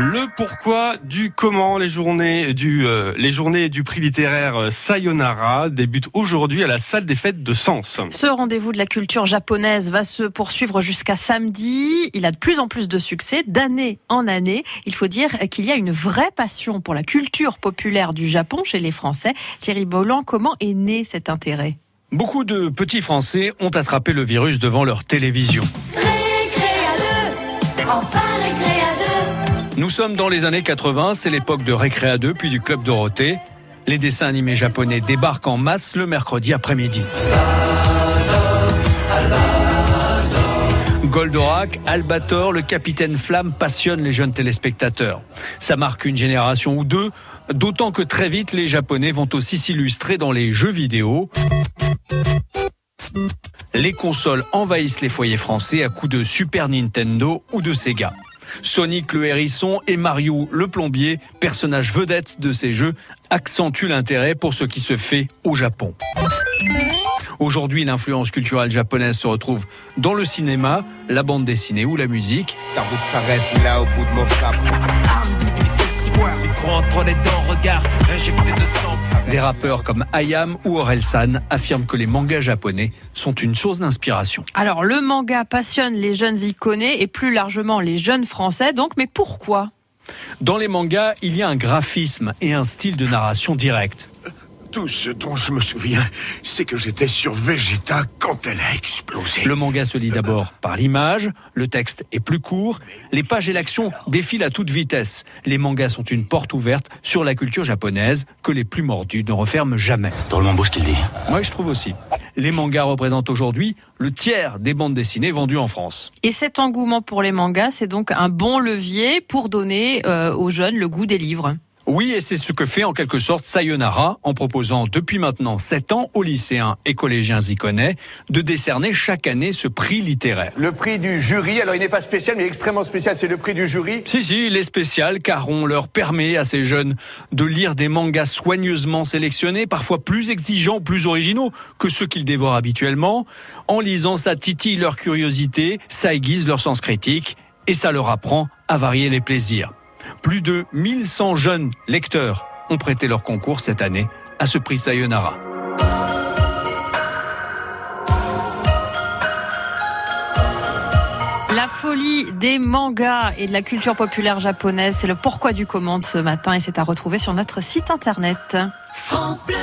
Le pourquoi du comment les journées du euh, les journées du prix littéraire euh, Sayonara débutent aujourd'hui à la salle des fêtes de Sens. Ce rendez-vous de la culture japonaise va se poursuivre jusqu'à samedi. Il a de plus en plus de succès d'année en année. Il faut dire qu'il y a une vraie passion pour la culture populaire du Japon chez les Français. Thierry Bolland, comment est né cet intérêt? Beaucoup de petits Français ont attrapé le virus devant leur télévision. Enfin nous sommes dans les années 80, c'est l'époque de Récréa 2 puis du Club Dorothée. Les dessins animés japonais débarquent en masse le mercredi après-midi. Goldorak, Albator, le capitaine Flamme passionnent les jeunes téléspectateurs. Ça marque une génération ou deux, d'autant que très vite les Japonais vont aussi s'illustrer dans les jeux vidéo. Les consoles envahissent les foyers français à coups de Super Nintendo ou de Sega. Sonic le hérisson et Mario le plombier, personnages vedettes de ces jeux, accentuent l'intérêt pour ce qui se fait au Japon. Aujourd'hui, l'influence culturelle japonaise se retrouve dans le cinéma, la bande dessinée ou la musique. La route s'arrête là au bout de mon des rappeurs comme Ayam ou Orelsan affirment que les mangas japonais sont une source d'inspiration. Alors le manga passionne les jeunes iconés et plus largement les jeunes français, donc mais pourquoi? Dans les mangas, il y a un graphisme et un style de narration direct. Tout ce dont je me souviens, c'est que j'étais sur Vegeta quand elle a explosé. Le manga se lit d'abord par l'image, le texte est plus court, les pages et l'action défilent à toute vitesse. Les mangas sont une porte ouverte sur la culture japonaise que les plus mordus ne referment jamais. Drôlement beau ce qu'il dit. Moi, je trouve aussi. Les mangas représentent aujourd'hui le tiers des bandes dessinées vendues en France. Et cet engouement pour les mangas, c'est donc un bon levier pour donner euh, aux jeunes le goût des livres. Oui, et c'est ce que fait en quelque sorte Sayonara en proposant depuis maintenant 7 ans aux lycéens et collégiens iconais de décerner chaque année ce prix littéraire. Le prix du jury, alors il n'est pas spécial mais extrêmement spécial, c'est le prix du jury Si, si, il est spécial car on leur permet à ces jeunes de lire des mangas soigneusement sélectionnés, parfois plus exigeants, plus originaux que ceux qu'ils dévorent habituellement. En lisant, ça titille leur curiosité, ça aiguise leur sens critique et ça leur apprend à varier les plaisirs. Plus de 1100 jeunes lecteurs ont prêté leur concours cette année à ce prix Sayonara. La folie des mangas et de la culture populaire japonaise, c'est le pourquoi du comment ce matin et c'est à retrouver sur notre site internet. France Bleu